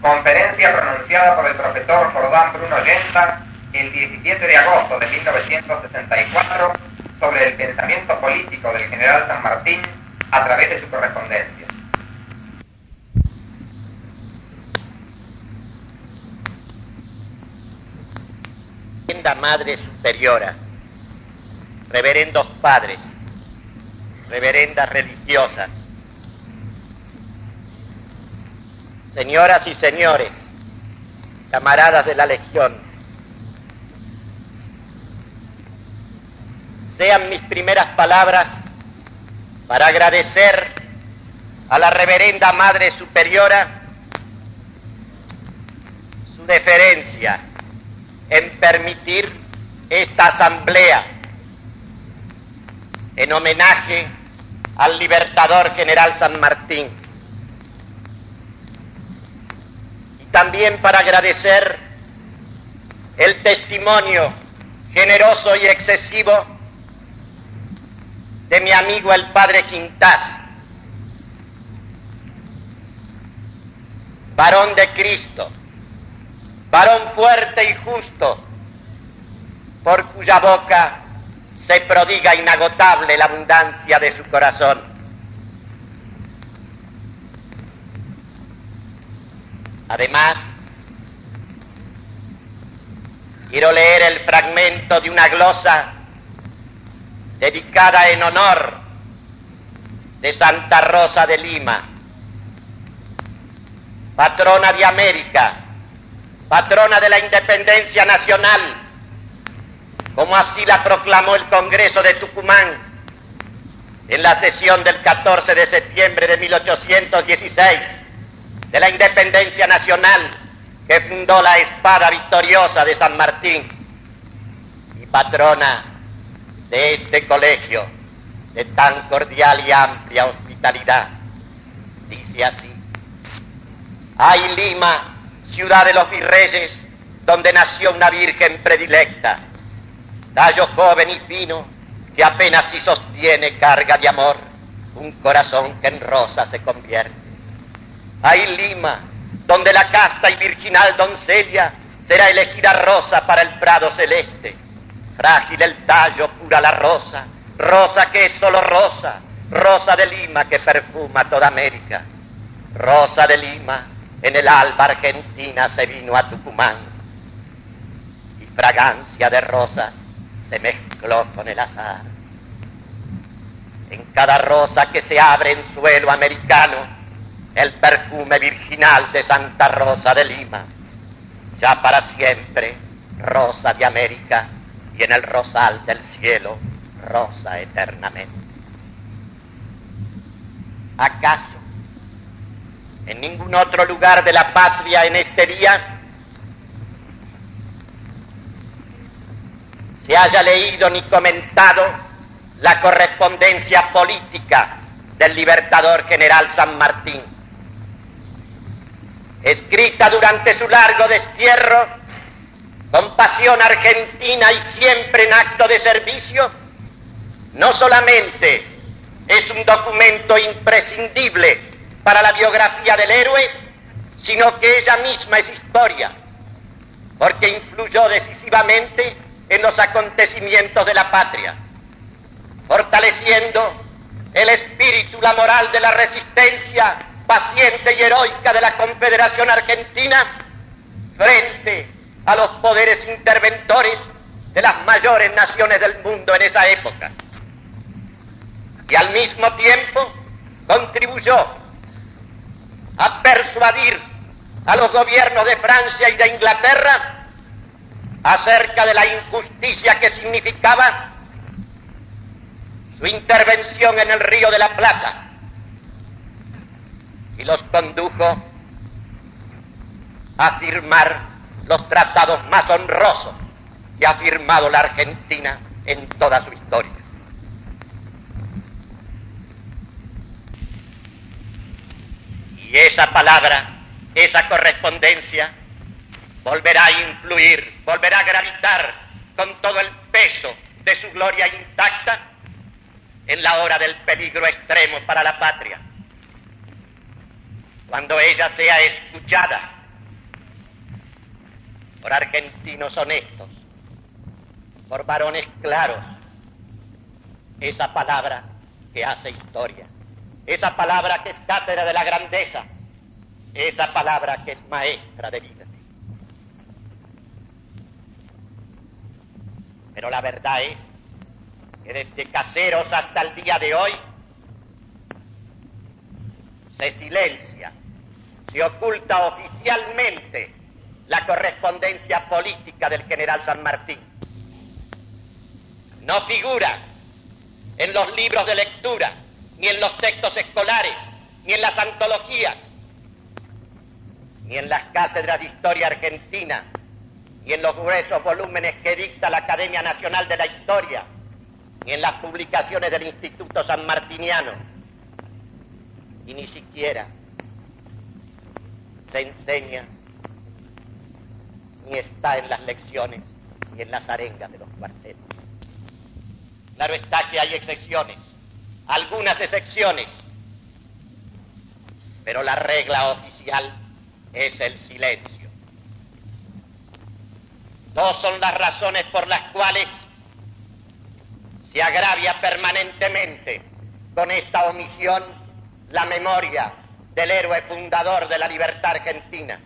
Conferencia pronunciada por el profesor Jordán Bruno Genta el 17 de agosto de 1964 sobre el pensamiento político del general San Martín a través de su correspondencia. Reverenda Madre Superiora, reverendos padres, reverendas religiosas, señoras y señores, camaradas de la Legión, sean mis primeras palabras para agradecer a la reverenda Madre Superiora su deferencia en permitir esta asamblea en homenaje al libertador general San Martín. Y también para agradecer el testimonio generoso y excesivo de mi amigo el padre Quintás, varón de Cristo, varón fuerte y justo, por cuya boca se prodiga inagotable la abundancia de su corazón. Además, quiero leer el fragmento de una glosa dedicada en honor de Santa Rosa de Lima, patrona de América, patrona de la independencia nacional, como así la proclamó el Congreso de Tucumán en la sesión del 14 de septiembre de 1816 de la independencia nacional que fundó la espada victoriosa de San Martín y patrona de este colegio de tan cordial y amplia hospitalidad. Dice así, hay Lima, ciudad de los virreyes, donde nació una virgen predilecta, tallo joven y fino, que apenas si sostiene carga de amor, un corazón que en rosa se convierte. Hay Lima, donde la casta y virginal doncella será elegida rosa para el prado celeste Frágil el tallo, pura la rosa, rosa que es solo rosa, rosa de Lima que perfuma toda América. Rosa de Lima, en el alba argentina se vino a Tucumán. Y fragancia de rosas se mezcló con el azar. En cada rosa que se abre en suelo americano, el perfume virginal de Santa Rosa de Lima. Ya para siempre, rosa de América y en el rosal del cielo rosa eternamente. ¿Acaso en ningún otro lugar de la patria en este día se haya leído ni comentado la correspondencia política del libertador general San Martín, escrita durante su largo destierro con pasión argentina y siempre en acto de servicio, no solamente es un documento imprescindible para la biografía del héroe, sino que ella misma es historia, porque influyó decisivamente en los acontecimientos de la patria, fortaleciendo el espíritu, la moral de la resistencia paciente y heroica de la Confederación Argentina frente a los poderes interventores de las mayores naciones del mundo en esa época. Y al mismo tiempo contribuyó a persuadir a los gobiernos de Francia y de Inglaterra acerca de la injusticia que significaba su intervención en el río de la Plata y los condujo a firmar los tratados más honrosos que ha firmado la Argentina en toda su historia. Y esa palabra, esa correspondencia, volverá a influir, volverá a gravitar con todo el peso de su gloria intacta en la hora del peligro extremo para la patria. Cuando ella sea escuchada por argentinos honestos, por varones claros, esa palabra que hace historia, esa palabra que es cátedra de la grandeza, esa palabra que es maestra de vida. Pero la verdad es que desde Caseros hasta el día de hoy se silencia, se oculta oficialmente la correspondencia política del general San Martín. No figura en los libros de lectura, ni en los textos escolares, ni en las antologías, ni en las cátedras de historia argentina, ni en los gruesos volúmenes que dicta la Academia Nacional de la Historia, ni en las publicaciones del Instituto San Martiniano, y ni siquiera se enseña ni está en las lecciones ni en las arengas de los cuarteles. Claro está que hay excepciones, algunas excepciones, pero la regla oficial es el silencio. Dos son las razones por las cuales se agravia permanentemente con esta omisión la memoria del héroe fundador de la libertad argentina.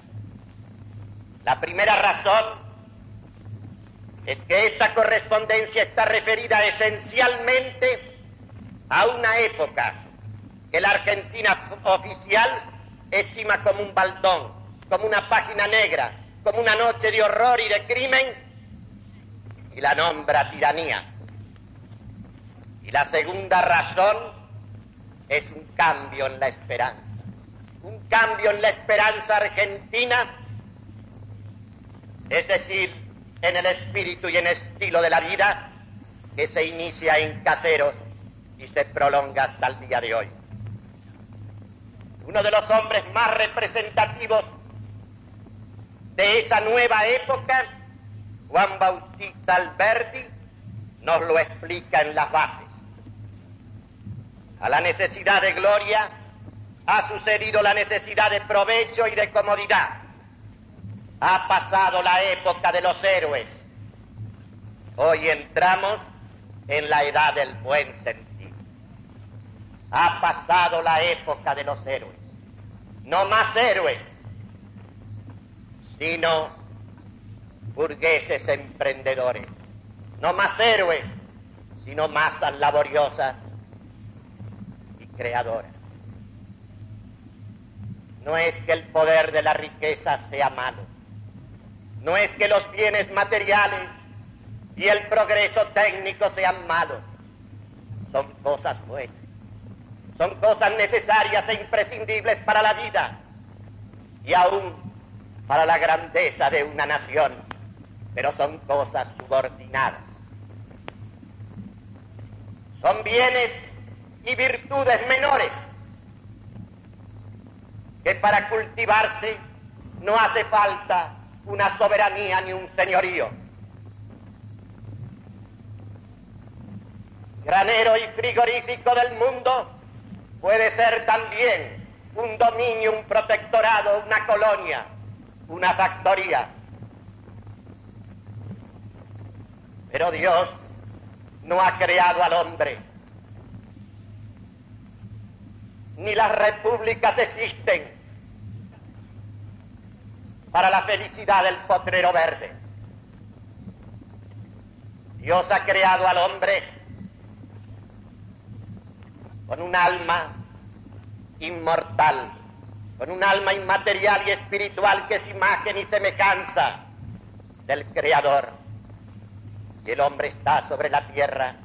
La primera razón es que esta correspondencia está referida esencialmente a una época que la Argentina oficial estima como un baldón, como una página negra, como una noche de horror y de crimen, y la nombra tiranía. Y la segunda razón es un cambio en la esperanza, cambio en la esperanza argentina es decir, en el espíritu y en estilo de la vida que se inicia en caseros y se prolonga hasta el día de hoy. Uno de los hombres más representativos de esa nueva época, Juan Bautista Alberti, nos lo explica en las bases. A la necesidad de gloria ha sucedido la necesidad de provecho y de comodidad ha pasado la época de los héroes. Hoy entramos en la edad del buen sentido. Ha pasado la época de los héroes. No más héroes, sino burgueses emprendedores. No más héroes, sino masas laboriosas y creadoras. No es que el poder de la riqueza sea malo no es que los bienes materiales y el progreso técnico sean malos. Son cosas buenas. Son cosas necesarias e imprescindibles para la vida y aún para la grandeza de una nación. Pero son cosas subordinadas. Son bienes y virtudes menores para cultivarse no hace falta una soberanía ni un señorío. Granero y frigorífico del mundo puede ser también un dominio, un protectorado, una colonia, una factoría. Pero Dios no ha creado al hombre. Ni las repúblicas existen para la felicidad del potrero verde. Dios ha creado al hombre con un alma inmortal, con un alma inmaterial y espiritual que es imagen y semejanza del Creador. Y el hombre está sobre la tierra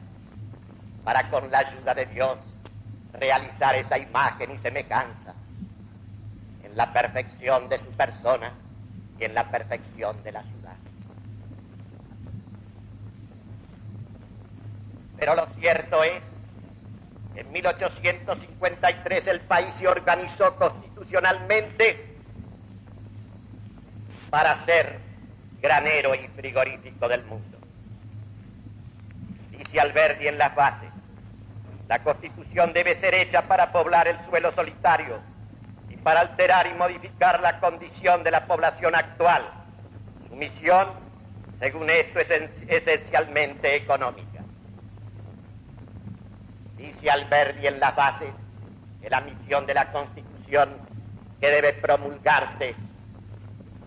para con la ayuda de Dios realizar esa imagen y semejanza en la perfección de su persona y en la perfección de la ciudad. Pero lo cierto es que en 1853 el país se organizó constitucionalmente para ser granero y frigorífico del mundo. Dice Alberti en la base, la constitución debe ser hecha para poblar el suelo solitario para alterar y modificar la condición de la población actual, su misión, según esto, es esencialmente económica. Dice Alberti en las bases de la misión de la Constitución que debe promulgarse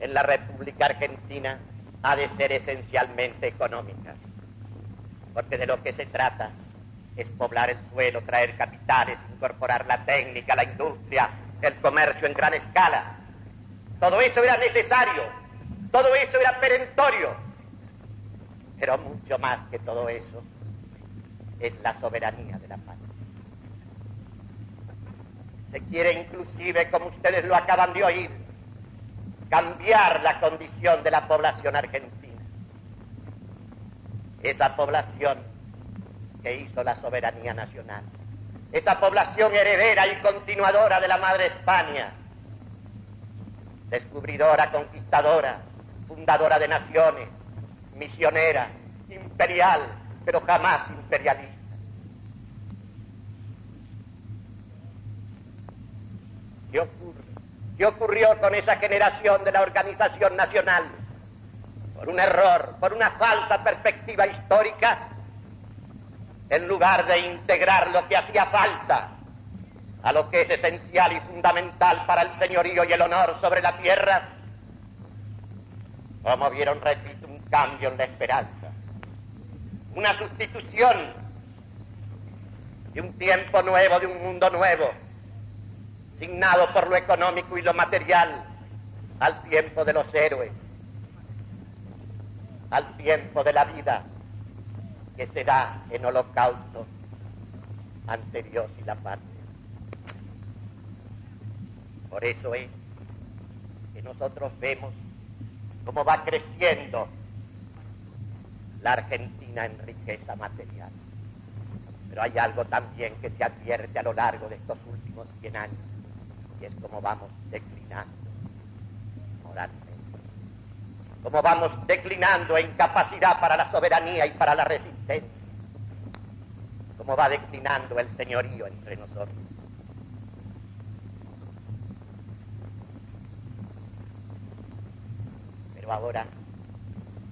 en la República Argentina ha de ser esencialmente económica, porque de lo que se trata es poblar el suelo, traer capitales, incorporar la técnica, la industria, el comercio en gran escala. Todo eso era necesario, todo eso era perentorio, pero mucho más que todo eso es la soberanía de la patria. Se quiere inclusive, como ustedes lo acaban de oír, cambiar la condición de la población argentina. Esa población que hizo la soberanía nacional. Esa población heredera y continuadora de la madre España. Descubridora, conquistadora, fundadora de naciones, misionera, imperial, pero jamás imperialista. ¿Qué ocurrió con esa generación de la organización nacional? Por un error, por una falsa perspectiva histórica, en lugar de integrar lo que hacía falta a lo que es esencial y fundamental para el señorío y el honor sobre la tierra, vieron, repito, un cambio en la esperanza, una sustitución de un tiempo nuevo, de un mundo nuevo, signado por lo económico y lo material, al tiempo de los héroes, al tiempo de la vida, que se da en holocausto ante Dios y la patria. Por eso es que nosotros vemos cómo va creciendo la Argentina en riqueza material. Pero hay algo también que se advierte a lo largo de estos últimos 100 años, y es cómo vamos declinando moralmente como vamos declinando en capacidad para la soberanía y para la resistencia, como va declinando el señorío entre nosotros. Pero ahora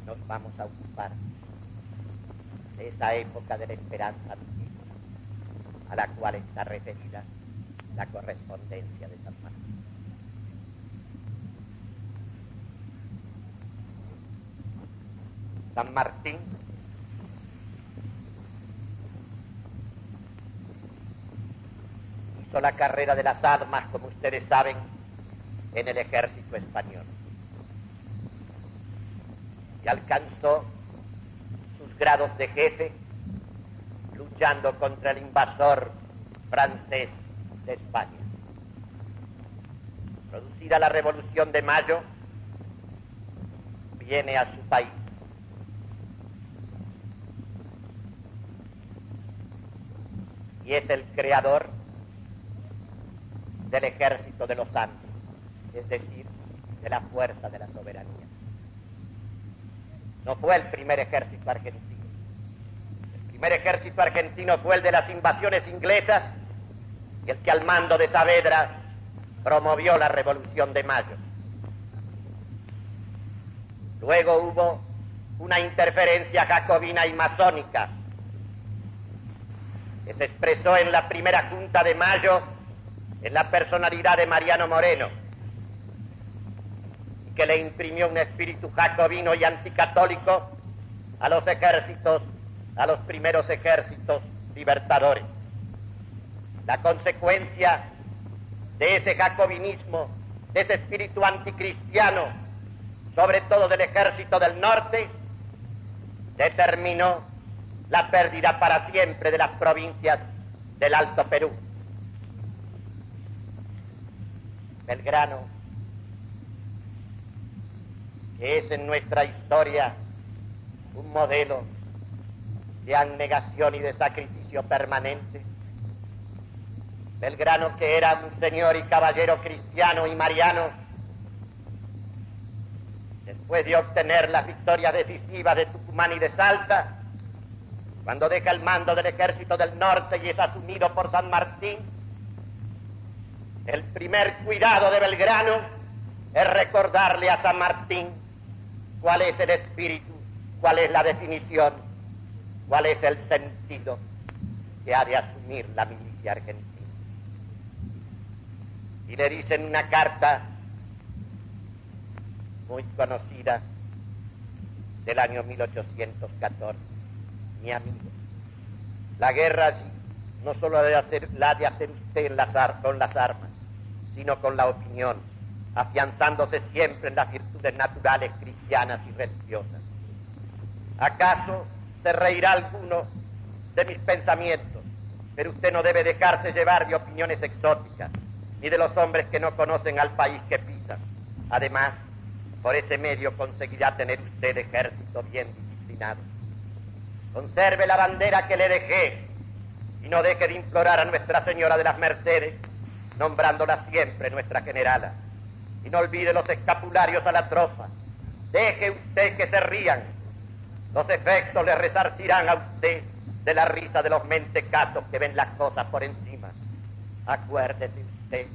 nos vamos a ocupar de esa época de la esperanza antigua a la cual está referida la correspondencia de San Martín. San Martín, la carrera de las armas, como ustedes saben, en el ejército español. Y alcanzó sus grados de jefe luchando contra el invasor francés de España. Producida la Revolución de Mayo, viene a su país y es el creador del ejército de los Andes, es decir, de la fuerza de la soberanía. No fue el primer ejército argentino. El primer ejército argentino fue el de las invasiones inglesas y el que al mando de Saavedra promovió la Revolución de Mayo. Luego hubo una interferencia jacobina y masónica que se expresó en la primera Junta de Mayo en la personalidad de Mariano Moreno que le imprimió un espíritu jacobino y anticatólico a los ejércitos, a los primeros ejércitos libertadores. La consecuencia de ese jacobinismo, de ese espíritu anticristiano, sobre todo del ejército del norte, determinó la pérdida para siempre de las provincias del Alto Perú. Belgrano, que es en nuestra historia un modelo de abnegación y de sacrificio permanente. Belgrano, que era un señor y caballero cristiano y mariano, después de obtener las victorias decisivas de Tucumán y de Salta, cuando deja el mando del ejército del norte y es asumido por San Martín, el primer cuidado de Belgrano es recordarle a San Martín cuál es el espíritu, cuál es la definición, cuál es el sentido que ha de asumir la milicia argentina. Y le dicen una carta muy conocida del año 1814, mi amigo, la guerra no solo la de hacer, la de hacer usted con las armas, sino con la opinión, afianzándose siempre en las virtudes naturales cristianas y religiosas. ¿Acaso se reirá alguno de mis pensamientos? Pero usted no debe dejarse llevar de opiniones exóticas, ni de los hombres que no conocen al país que pisan. Además, por ese medio conseguirá tener usted ejército bien disciplinado. Conserve la bandera que le dejé y no deje de implorar a Nuestra Señora de las Mercedes, nombrándola siempre nuestra generala. Y no olvide los escapularios a la tropa. Deje usted que se rían. Los efectos le resarcirán a usted de la risa de los mentecatos que ven las cosas por encima. Acuérdese usted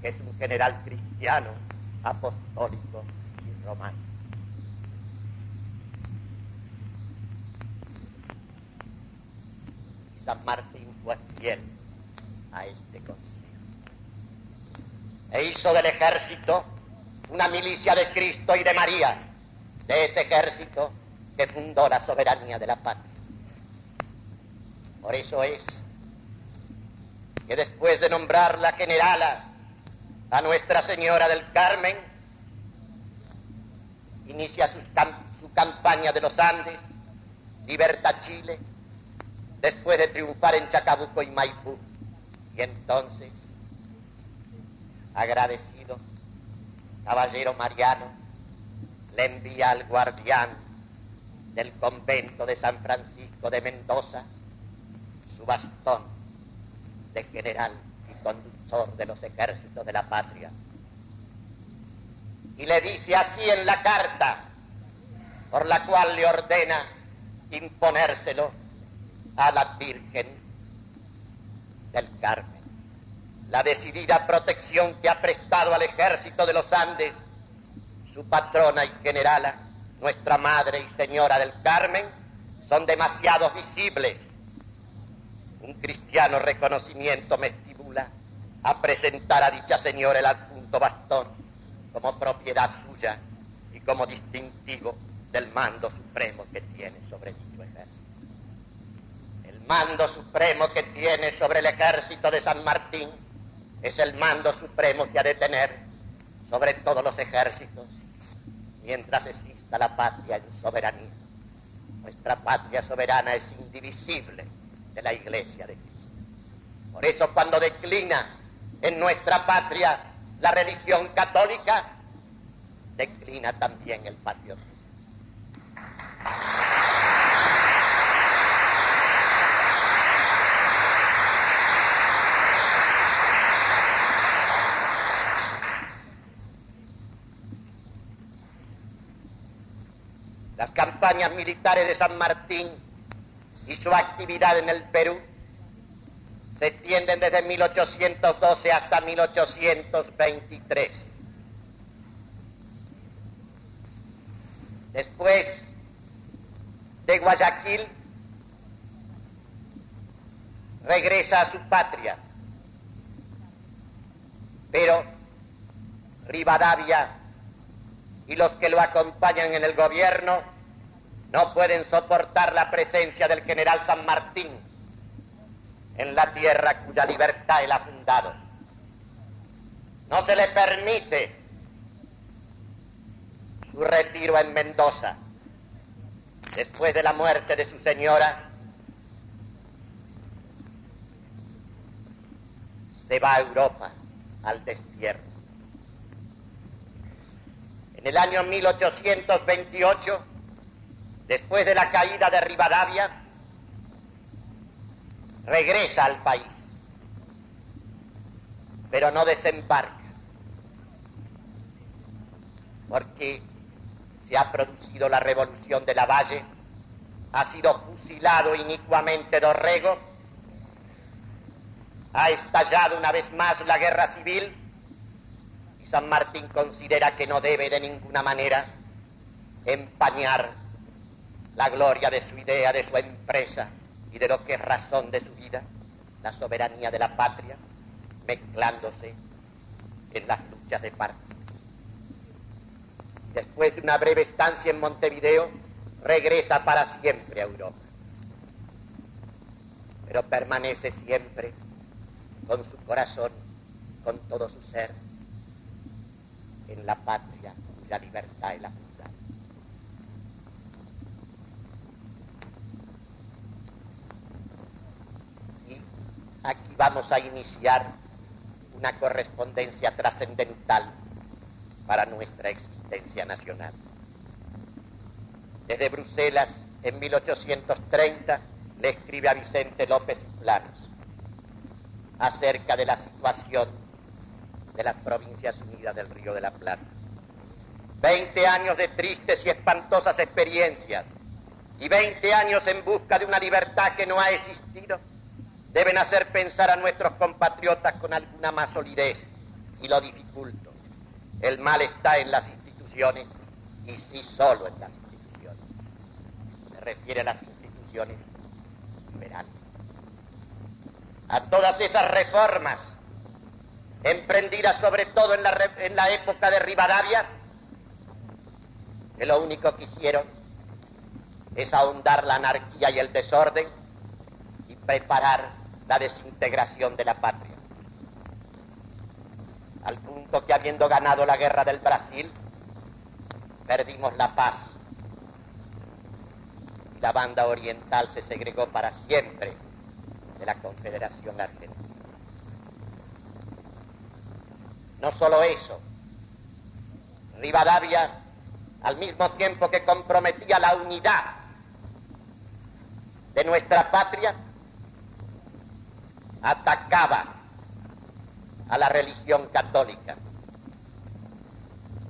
que es un general cristiano, apostólico y romano. San Martín fue fiel a consejo. E hizo del ejército una milicia de Cristo y de María, de ese ejército que fundó la soberanía de la patria. Por eso es que después de nombrar la generala a Nuestra Señora del Carmen, inicia su campaña de los Andes, liberta Chile, después de triunfar en Chacabuco y Maipú. Y entonces, agradecido, caballero Mariano le envía al guardián del convento de San Francisco de Mendoza su bastón de general y conductor de los ejércitos de la patria. Y le dice así en la carta por la cual le ordena imponérselo a la Virgen del Carmen. La decidida protección que ha prestado al ejército de los Andes, su patrona y generala, nuestra Madre y Señora del Carmen, son demasiado visibles. Un cristiano reconocimiento me estimula a presentar a dicha señora el adjunto bastón como propiedad suya y como distintivo del mando supremo que tiene sobre dicho ejército mando supremo que tiene sobre el ejército de San Martín es el mando supremo que ha de tener sobre todos los ejércitos mientras exista la patria en soberanía. Nuestra patria soberana es indivisible de la iglesia de Cristo. Por eso cuando declina en nuestra patria la religión católica, declina también el patriotismo. Las campañas militares de San Martín y su actividad en el Perú se extienden desde 1812 hasta 1823. Después de Guayaquil, regresa a su patria, pero Rivadavia y los que lo acompañan en el gobierno no pueden soportar la presencia del general San Martín en la tierra cuya libertad él ha fundado. No se le permite su retiro en Mendoza después de la muerte de su señora. Se va a Europa al destierro. En el año 1828, después de la caída de Rivadavia, regresa al país, pero no desembarca, porque se ha producido la revolución de la Valle, ha sido fusilado inicuamente Dorrego, ha estallado una vez más la guerra civil San Martín considera que no debe de ninguna manera empañar la gloria de su idea, de su empresa y de lo que es razón de su vida, la soberanía de la patria, mezclándose en las luchas de partido. Después de una breve estancia en Montevideo, regresa para siempre a Europa. Pero permanece siempre con su corazón, con todo su ser, en la patria cuya libertad es la fundada. Y aquí vamos a iniciar una correspondencia trascendental para nuestra existencia nacional. Desde Bruselas, en 1830, le escribe a Vicente López Planos acerca de la situación de las provincias unidas del Río de la Plata. Veinte años de tristes y espantosas experiencias y veinte años en busca de una libertad que no ha existido deben hacer pensar a nuestros compatriotas con alguna más solidez y lo dificulto. El mal está en las instituciones y sí solo en las instituciones. Se refiere a las instituciones liberales. A todas esas reformas emprendidas sobre todo en la, en la época de Rivadavia, que lo único que hicieron es ahondar la anarquía y el desorden y preparar la desintegración de la patria. Al punto que habiendo ganado la guerra del Brasil, perdimos la paz. Y la banda oriental se segregó para siempre de la Confederación Argentina. No solo eso, Rivadavia, al mismo tiempo que comprometía la unidad de nuestra patria, atacaba a la religión católica.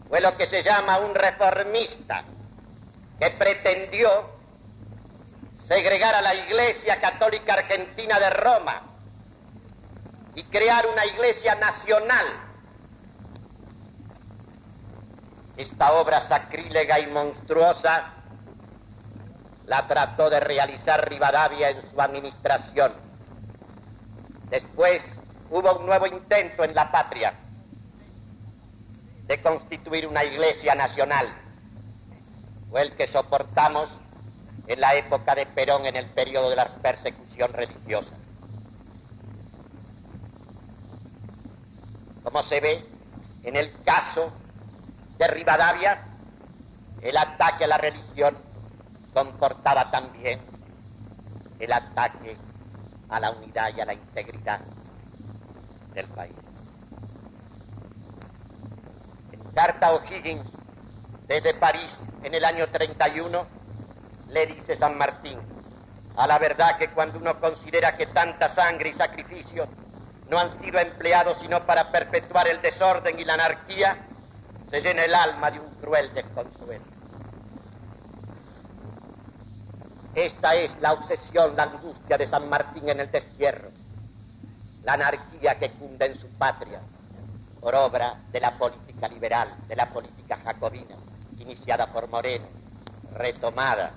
Fue lo que se llama un reformista que pretendió segregar a la Iglesia Católica Argentina de Roma y crear una iglesia nacional. Esta obra sacrílega y monstruosa la trató de realizar Rivadavia en su administración Después hubo un nuevo intento en la patria de constituir una iglesia nacional. Fue el que soportamos en la época de Perón en el periodo de la persecución religiosa. Como se ve, en el caso de Rivadavia, el ataque a la religión comportaba también el ataque a la unidad y a la integridad del país. En carta O'Higgins, desde París, en el año 31, le dice San Martín, a la verdad que cuando uno considera que tanta sangre y sacrificio no han sido empleados sino para perpetuar el desorden y la anarquía, se llena el alma de un cruel desconsuelo. Esta es la obsesión, la angustia de San Martín en el destierro, la anarquía que cunde en su patria por obra de la política liberal, de la política jacobina, iniciada por Moreno, retomada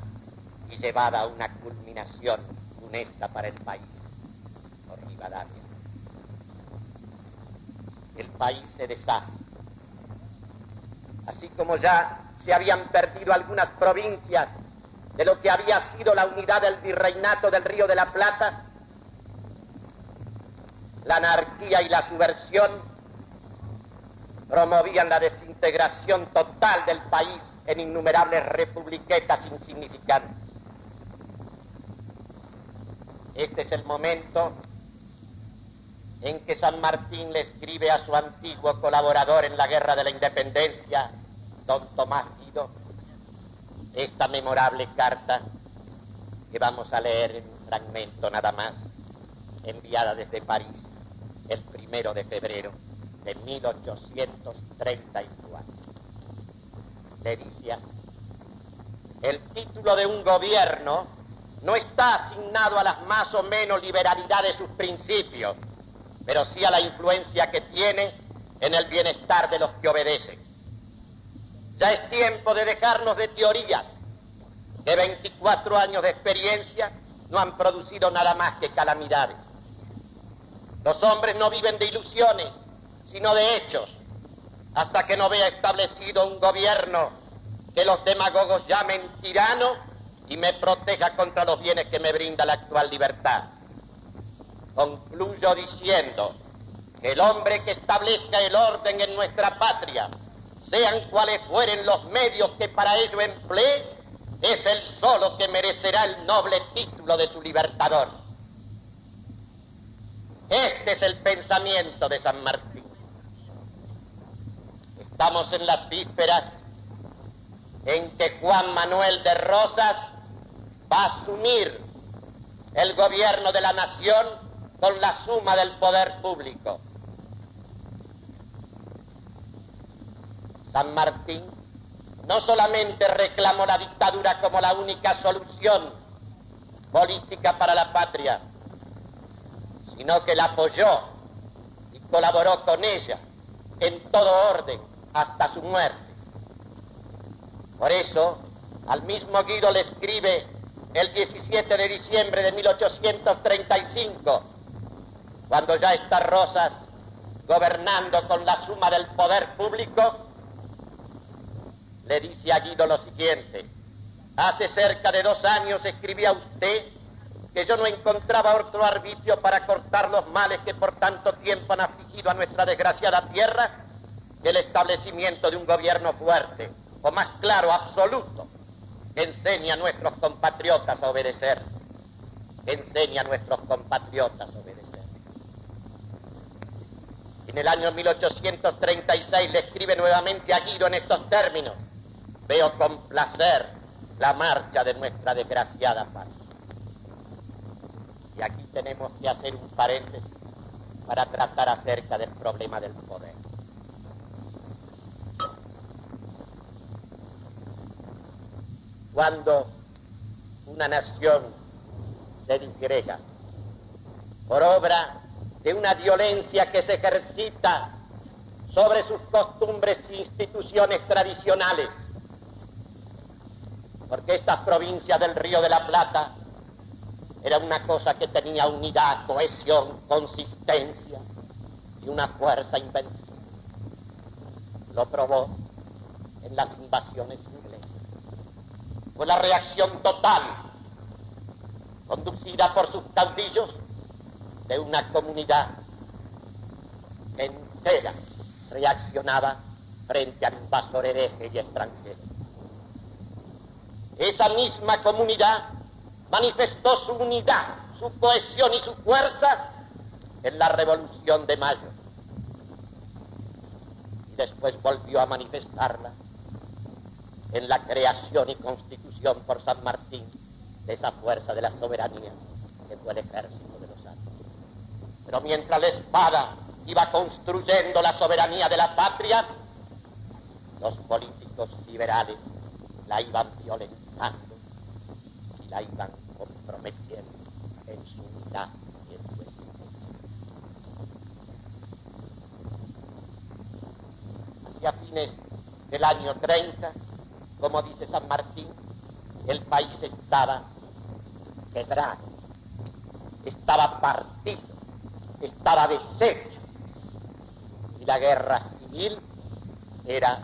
y llevada a una culminación funesta para el país por Rivadavia. El país se deshace. Así como ya se habían perdido algunas provincias de lo que había sido la unidad del virreinato del Río de la Plata, la anarquía y la subversión promovían la desintegración total del país en innumerables republiquetas insignificantes. Este es el momento en que San Martín le escribe a su antiguo colaborador en la Guerra de la Independencia, don Tomás Guido, esta memorable carta que vamos a leer en un fragmento nada más, enviada desde París el primero de febrero de 1834. Le dice el título de un gobierno no está asignado a las más o menos liberalidad de sus principios, pero sí a la influencia que tiene en el bienestar de los que obedecen. Ya es tiempo de dejarnos de teorías, que 24 años de experiencia no han producido nada más que calamidades. Los hombres no viven de ilusiones, sino de hechos, hasta que no vea establecido un gobierno que los demagogos llamen tirano y me proteja contra los bienes que me brinda la actual libertad. Concluyo diciendo que el hombre que establezca el orden en nuestra patria, sean cuales fueren los medios que para ello emplee, es el solo que merecerá el noble título de su libertador. Este es el pensamiento de San Martín. Estamos en las vísperas en que Juan Manuel de Rosas va a asumir el gobierno de la nación con la suma del poder público. San Martín no solamente reclamó la dictadura como la única solución política para la patria, sino que la apoyó y colaboró con ella en todo orden hasta su muerte. Por eso, al mismo Guido le escribe el 17 de diciembre de 1835, cuando ya está Rosas gobernando con la suma del poder público, le dice a Guido lo siguiente, hace cerca de dos años escribí a usted que yo no encontraba otro arbitrio para cortar los males que por tanto tiempo han afligido a nuestra desgraciada tierra que el establecimiento de un gobierno fuerte, o más claro, absoluto, que enseñe a nuestros compatriotas a obedecer, que enseñe a nuestros compatriotas a obedecer. En el año 1836 le escribe nuevamente a Guido en estos términos, veo con placer la marcha de nuestra desgraciada paz. Y aquí tenemos que hacer un paréntesis para tratar acerca del problema del poder. Cuando una nación se disgrega por obra de una violencia que se ejercita sobre sus costumbres e instituciones tradicionales, porque estas provincias del Río de la Plata era una cosa que tenía unidad, cohesión, consistencia y una fuerza invencible. Lo probó en las invasiones inglesas. Fue la reacción total, conducida por sus caudillos, de una comunidad entera reaccionaba frente al invasor hereje y extranjero. Esa misma comunidad manifestó su unidad, su cohesión y su fuerza en la Revolución de Mayo. Y después volvió a manifestarla en la creación y constitución por San Martín de esa fuerza de la soberanía que fue el ejército de los años. Pero mientras la espada iba construyendo la soberanía de la patria, los políticos liberales la iban violentando y la iban comprometiendo en su unidad y en su existencia. Hacia fines del año 30, como dice San Martín, el país estaba quebrado, estaba partido, estaba deshecho y la guerra civil era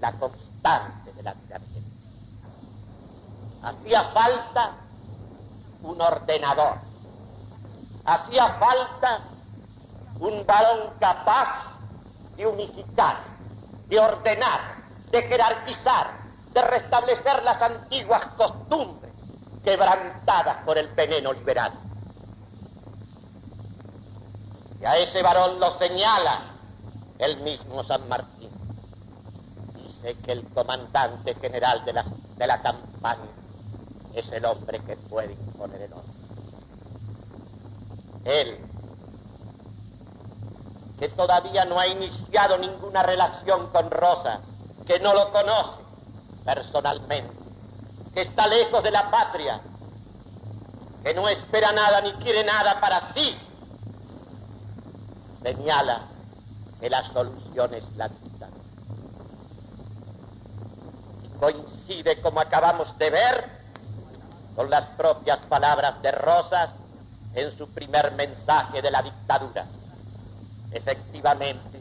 la constante de la vida. Hacía falta un ordenador, hacía falta un varón capaz de unificar, de ordenar, de jerarquizar, de restablecer las antiguas costumbres quebrantadas por el veneno liberal. Y a ese varón lo señala el mismo San Martín. Dice que el comandante general de la, de la campaña es el hombre que puede imponer el orden. Él, que todavía no ha iniciado ninguna relación con Rosa, que no lo conoce personalmente, que está lejos de la patria, que no espera nada ni quiere nada para sí, señala que la solución es la dictadura. coincide, como acabamos de ver, con las propias palabras de Rosas en su primer mensaje de la dictadura. Efectivamente,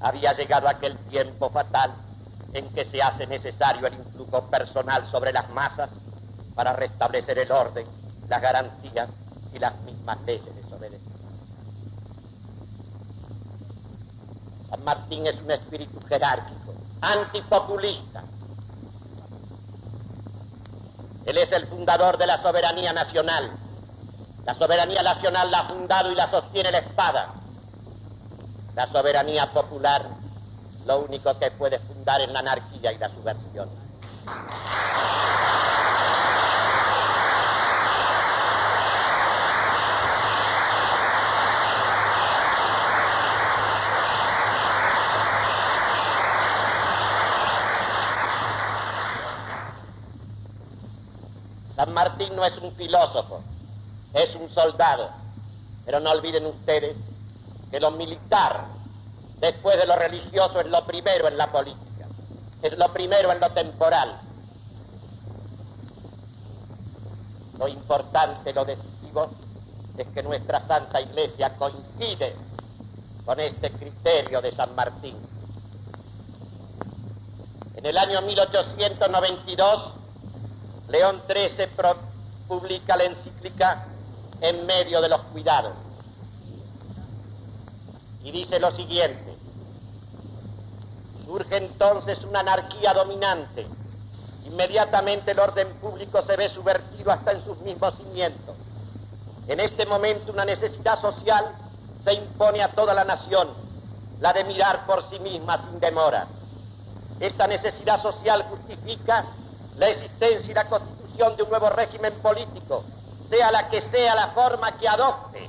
había llegado aquel tiempo fatal en que se hace necesario el influjo personal sobre las masas para restablecer el orden, las garantías y las mismas leyes desobedecidas. San Martín es un espíritu jerárquico, antipopulista. Él es el fundador de la soberanía nacional. La soberanía nacional la ha fundado y la sostiene la espada. La soberanía popular lo único que puede fundar es la anarquía y la subversión. San Martín es un filósofo, es un soldado. Pero no olviden ustedes que lo militar, después de lo religioso, es lo primero en la política, es lo primero en lo temporal. Lo importante, lo decisivo, es que nuestra Santa Iglesia coincide con este criterio de San Martín. En el año 1892, León XIII publica la encíclica En medio de los cuidados. Y dice lo siguiente, surge entonces una anarquía dominante, inmediatamente el orden público se ve subvertido hasta en sus mismos cimientos. En este momento una necesidad social se impone a toda la nación, la de mirar por sí misma sin demora. Esta necesidad social justifica la existencia y la constitución de un nuevo régimen político, sea la que sea la forma que adopte,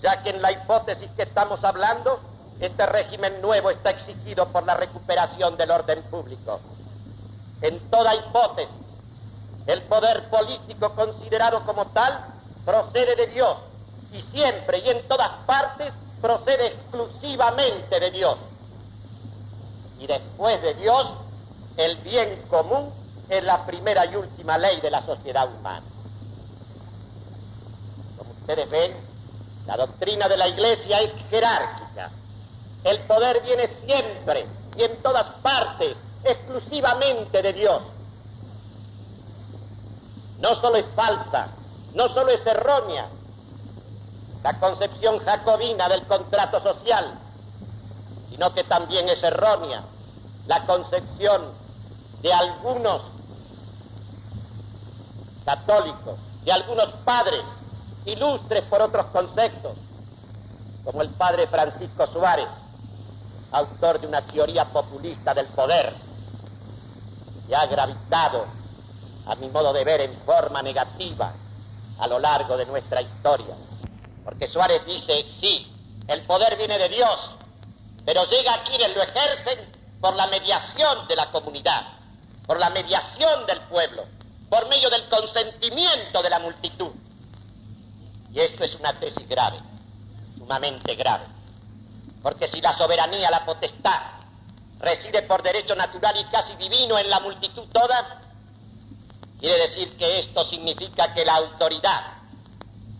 ya que en la hipótesis que estamos hablando, este régimen nuevo está exigido por la recuperación del orden público. En toda hipótesis, el poder político considerado como tal procede de Dios y siempre y en todas partes procede exclusivamente de Dios. Y después de Dios, el bien común es la primera y última ley de la sociedad humana. Como ustedes ven, la doctrina de la Iglesia es jerárquica. El poder viene siempre y en todas partes exclusivamente de Dios. No solo es falsa, no solo es errónea la concepción jacobina del contrato social, sino que también es errónea la concepción de algunos católicos, de algunos padres ilustres por otros conceptos, como el padre Francisco Suárez, autor de una teoría populista del poder, que ha gravitado, a mi modo de ver, en forma negativa a lo largo de nuestra historia. Porque Suárez dice, sí, el poder viene de Dios, pero llega a quienes lo ejercen por la mediación de la comunidad, por la mediación del pueblo, por medio del consentimiento de la multitud. Y esto es una tesis grave, sumamente grave. Porque si la soberanía, la potestad, reside por derecho natural y casi divino en la multitud toda, quiere decir que esto significa que la autoridad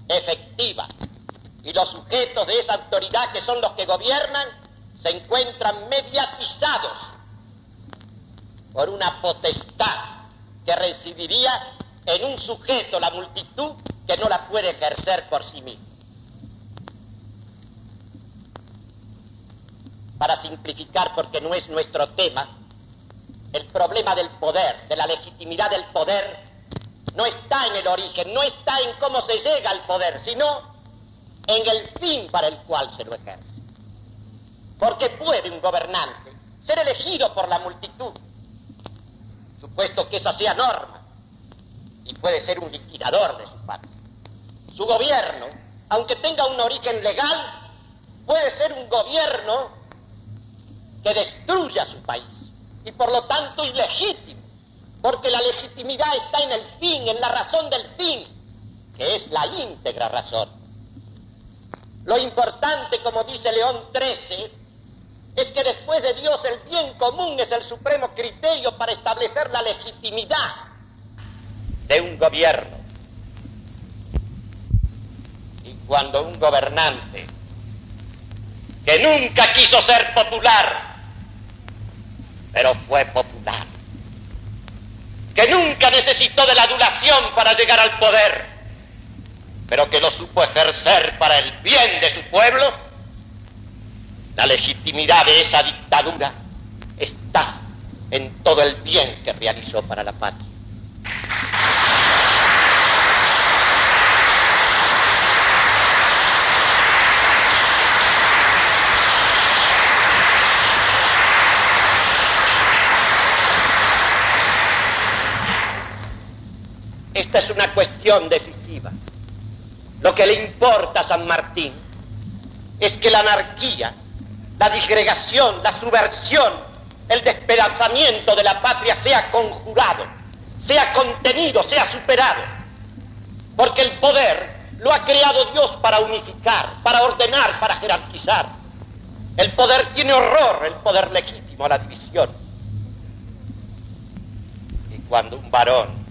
efectiva y los sujetos de esa autoridad, que son los que gobiernan, se encuentran mediatizados por una potestad que residiría en un sujeto, la multitud, que no la puede ejercer por sí mismo. Para simplificar, porque no es nuestro tema, el problema del poder, de la legitimidad del poder, no está en el origen, no está en cómo se llega al poder, sino en el fin para el cual se lo ejerce. Porque puede un gobernante ser elegido por la multitud, supuesto que esa sea norma, y puede ser un liquidador de su parte. Su gobierno, aunque tenga un origen legal, puede ser un gobierno que destruya su país y por lo tanto ilegítimo, porque la legitimidad está en el fin, en la razón del fin, que es la íntegra razón. Lo importante, como dice León XIII, es que después de Dios el bien común es el supremo criterio para establecer la legitimidad de un gobierno. Y cuando un gobernante que nunca quiso ser popular, pero fue popular, que nunca necesitó de la adulación para llegar al poder, pero que lo supo ejercer para el bien de su pueblo, la legitimidad de esa dictadura está en todo el bien que realizó para la patria. Esta es una cuestión decisiva. Lo que le importa a San Martín es que la anarquía, la disgregación, la subversión, el despedazamiento de la patria sea conjurado, sea contenido, sea superado. Porque el poder lo ha creado Dios para unificar, para ordenar, para jerarquizar. El poder tiene horror, el poder legítimo, la división. Y cuando un varón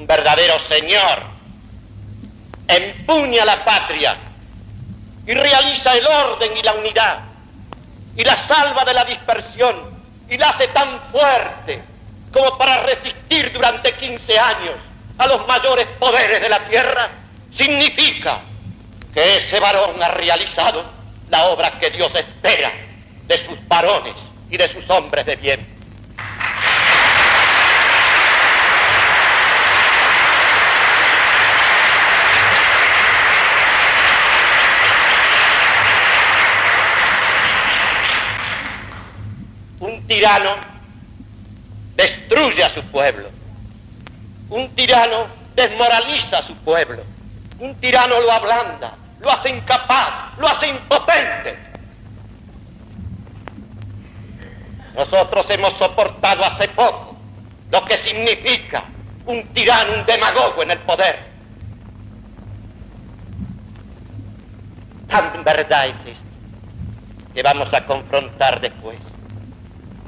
un verdadero señor, empuña la patria y realiza el orden y la unidad y la salva de la dispersión y la hace tan fuerte como para resistir durante 15 años a los mayores poderes de la tierra, significa que ese varón ha realizado la obra que Dios espera de sus varones y de sus hombres de bien. Tirano destruye a su pueblo. Un tirano desmoraliza a su pueblo. Un tirano lo ablanda, lo hace incapaz, lo hace impotente. Nosotros hemos soportado hace poco lo que significa un tirano, un demagogo en el poder. Tan verdad es esto que vamos a confrontar después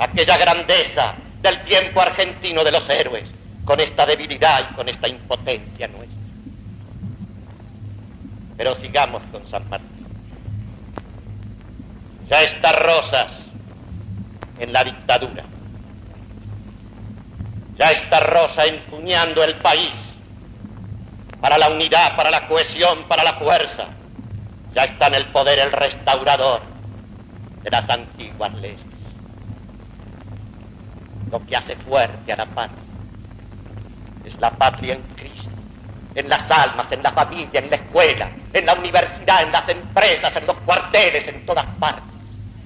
aquella grandeza del tiempo argentino de los héroes, con esta debilidad y con esta impotencia nuestra. Pero sigamos con San Martín. Ya está Rosas en la dictadura. Ya está Rosa empuñando el país para la unidad, para la cohesión, para la fuerza. Ya está en el poder el restaurador de las antiguas leyes lo que hace fuerte a la patria. Es la patria en Cristo, en las almas, en la familia, en la escuela, en la universidad, en las empresas, en los cuarteles, en todas partes.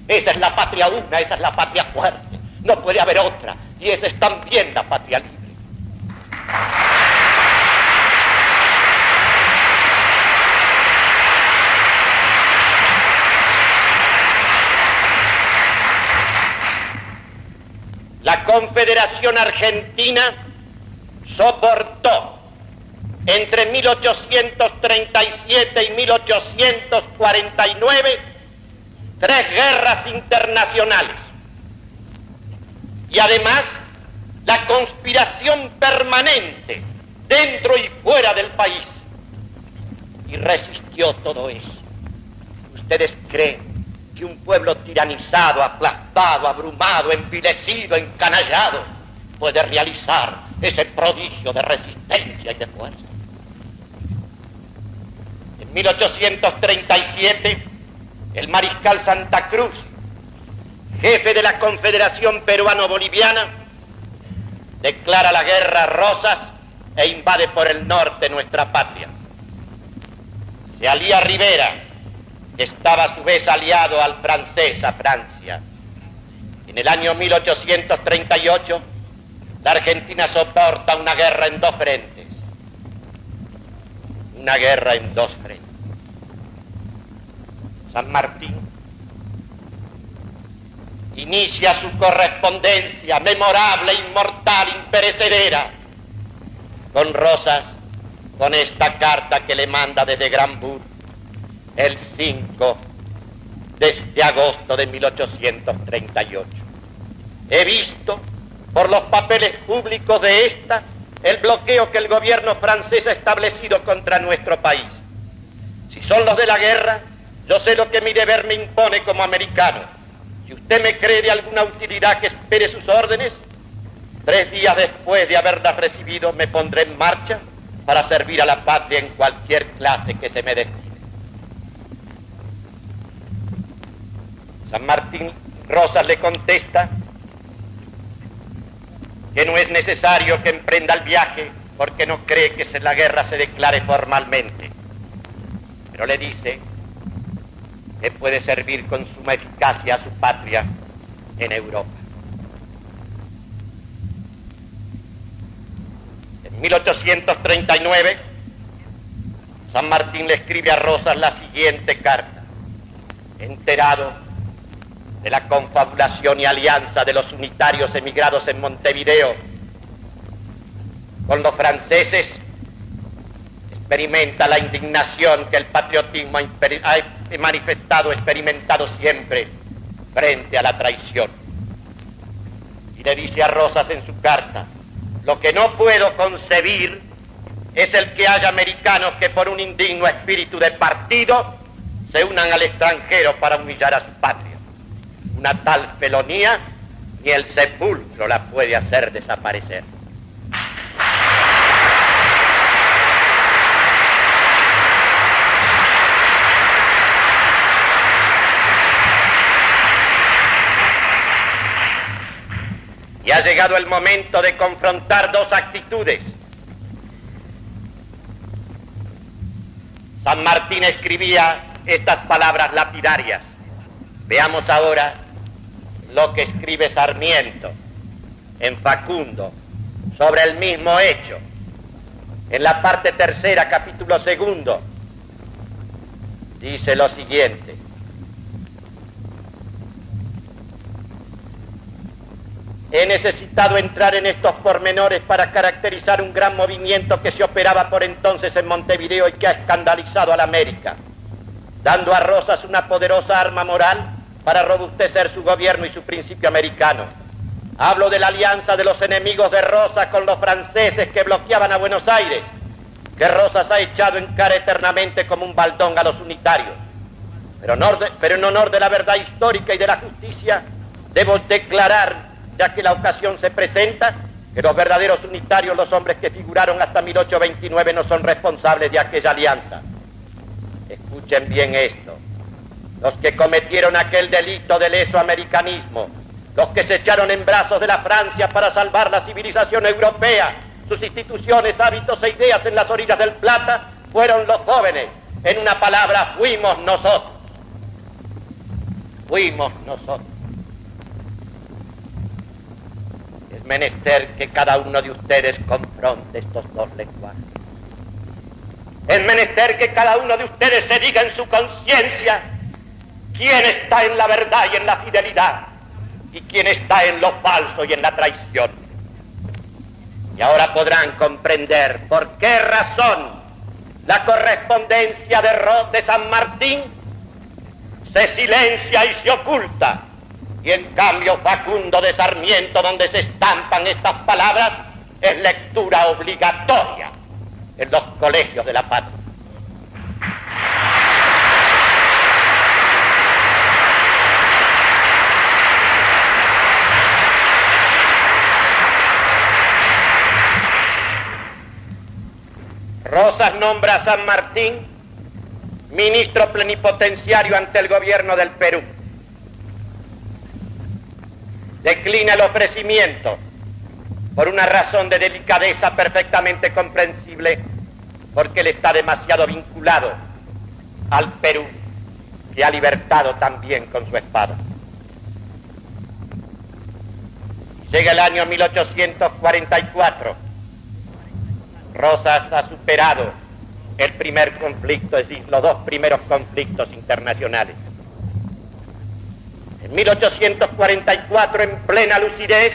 Esa es la patria una, esa es la patria fuerte. No puede haber otra. Y esa es también la patria libre. La Confederación Argentina soportó entre 1837 y 1849 tres guerras internacionales y además la conspiración permanente dentro y fuera del país y resistió todo eso. ¿Ustedes creen que un pueblo tiranizado, aplastado, abrumado, envilecido, encanallado, puede realizar ese prodigio de resistencia y de fuerza. En 1837, el mariscal Santa Cruz, jefe de la Confederación Peruano-Boliviana, declara la guerra a Rosas e invade por el norte nuestra patria. Se alía Rivera, estaba a su vez aliado al francés, a Francia. En el año 1838, la Argentina soporta una guerra en dos frentes. Una guerra en dos frentes. San Martín inicia su correspondencia memorable, inmortal, imperecedera con Rosas, con esta carta que le manda desde Granburg el 5 desde agosto de 1838. He visto por los papeles públicos de esta el bloqueo que el gobierno francés ha establecido contra nuestro país. Si son los de la guerra, yo sé lo que mi deber me impone como americano. Si usted me cree de alguna utilidad que espere sus órdenes, tres días después de haberlas recibido me pondré en marcha para servir a la patria en cualquier clase que se me destine. San Martín Rosas le contesta que no es necesario que emprenda el viaje porque no cree que la guerra se declare formalmente. Pero le dice que puede servir con suma eficacia a su patria en Europa. En 1839, San Martín le escribe a Rosas la siguiente carta, enterado de la confabulación y alianza de los unitarios emigrados en Montevideo con los franceses, experimenta la indignación que el patriotismo ha manifestado, experimentado siempre frente a la traición. Y le dice a Rosas en su carta, lo que no puedo concebir es el que haya americanos que por un indigno espíritu de partido se unan al extranjero para humillar a su patria. Una tal felonía ni el sepulcro la puede hacer desaparecer. Y ha llegado el momento de confrontar dos actitudes. San Martín escribía estas palabras lapidarias. Veamos ahora lo que escribe Sarmiento en Facundo sobre el mismo hecho. En la parte tercera, capítulo segundo, dice lo siguiente. He necesitado entrar en estos pormenores para caracterizar un gran movimiento que se operaba por entonces en Montevideo y que ha escandalizado a la América, dando a Rosas una poderosa arma moral para robustecer su gobierno y su principio americano. Hablo de la alianza de los enemigos de Rosas con los franceses que bloqueaban a Buenos Aires, que Rosas ha echado en cara eternamente como un baldón a los unitarios. Pero, en honor de la verdad histórica y de la justicia, debo declarar, ya que la ocasión se presenta, que los verdaderos unitarios, los hombres que figuraron hasta 1829, no son responsables de aquella alianza. Escuchen bien esto los que cometieron aquel delito del leso americanismo, los que se echaron en brazos de la Francia para salvar la civilización europea, sus instituciones, hábitos e ideas en las orillas del Plata, fueron los jóvenes. En una palabra, fuimos nosotros. Fuimos nosotros. Es menester que cada uno de ustedes confronte estos dos lenguajes. Es menester que cada uno de ustedes se diga en su conciencia quién está en la verdad y en la fidelidad y quién está en lo falso y en la traición. Y ahora podrán comprender por qué razón la correspondencia de Ros de San Martín se silencia y se oculta. Y en cambio Facundo de Sarmiento, donde se estampan estas palabras, es lectura obligatoria en los colegios de la patria. Rosas nombra a San Martín ministro plenipotenciario ante el gobierno del Perú. Declina el ofrecimiento por una razón de delicadeza perfectamente comprensible, porque él está demasiado vinculado al Perú, que ha libertado también con su espada. Llega el año 1844 Rosas ha superado el primer conflicto, es decir, los dos primeros conflictos internacionales. En 1844, en plena lucidez,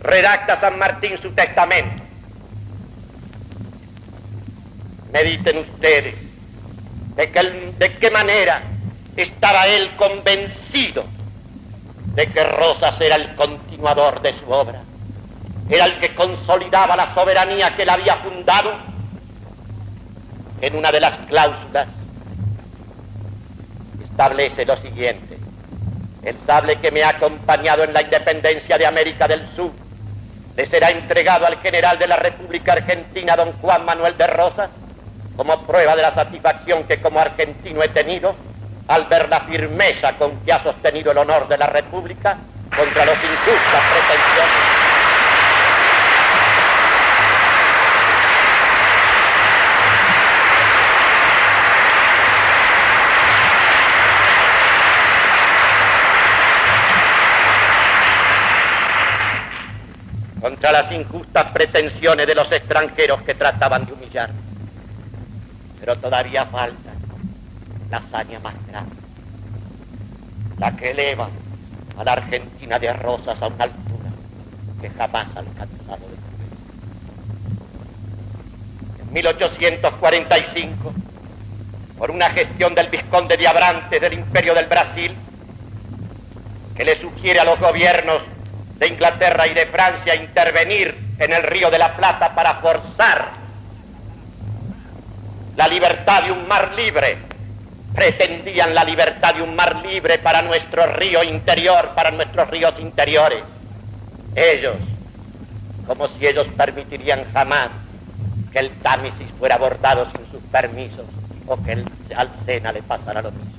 redacta San Martín su testamento. Mediten ustedes de, de qué manera estaba él convencido de que Rosas era el continuador de su obra, era el que consolidaba la soberanía que él había fundado en una de las cláusulas establece lo siguiente. El sable que me ha acompañado en la independencia de América del Sur le será entregado al general de la República Argentina, don Juan Manuel de Rosas, como prueba de la satisfacción que como argentino he tenido al ver la firmeza con que ha sostenido el honor de la República contra los injustas pretensiones contra las injustas pretensiones de los extranjeros que trataban de humillarme. Pero todavía falta la hazaña más grande, la que eleva a la Argentina de Rosas a una altura que jamás ha alcanzado de En 1845, por una gestión del vizconde de Abrantes del Imperio del Brasil, que le sugiere a los gobiernos de Inglaterra y de Francia intervenir en el río de la Plata para forzar la libertad de un mar libre. Pretendían la libertad de un mar libre para nuestro río interior, para nuestros ríos interiores. Ellos, como si ellos permitirían jamás que el Támesis fuera abordado sin sus permisos o que el, al Sena le pasara lo mismo.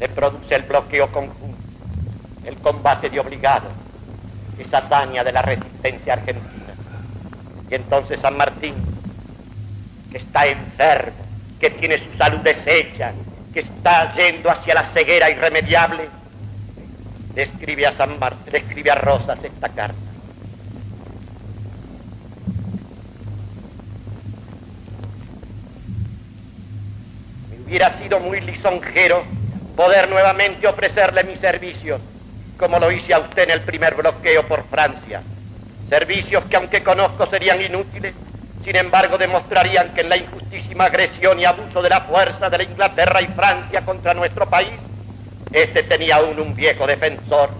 Se produce el bloqueo conjunto el combate de obligado, esa hazaña de la resistencia argentina. Y entonces San Martín, que está enfermo, que tiene su salud deshecha, que está yendo hacia la ceguera irremediable, le escribe a San Martín, le escribe a Rosas esta carta. Me hubiera sido muy lisonjero poder nuevamente ofrecerle mis servicios como lo hice a usted en el primer bloqueo por Francia. Servicios que aunque conozco serían inútiles, sin embargo demostrarían que en la injustísima agresión y abuso de la fuerza de la Inglaterra y Francia contra nuestro país, este tenía aún un viejo defensor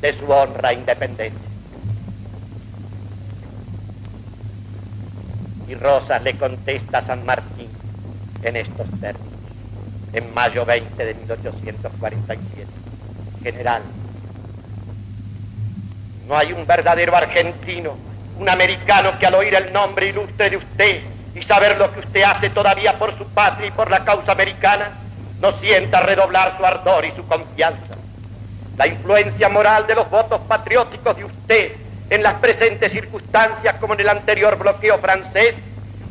de su honra e independencia. Y Rosas le contesta a San Martín en estos términos, en mayo 20 de 1847. General, no hay un verdadero argentino, un americano que al oír el nombre ilustre de usted y saber lo que usted hace todavía por su patria y por la causa americana, no sienta redoblar su ardor y su confianza. La influencia moral de los votos patrióticos de usted en las presentes circunstancias como en el anterior bloqueo francés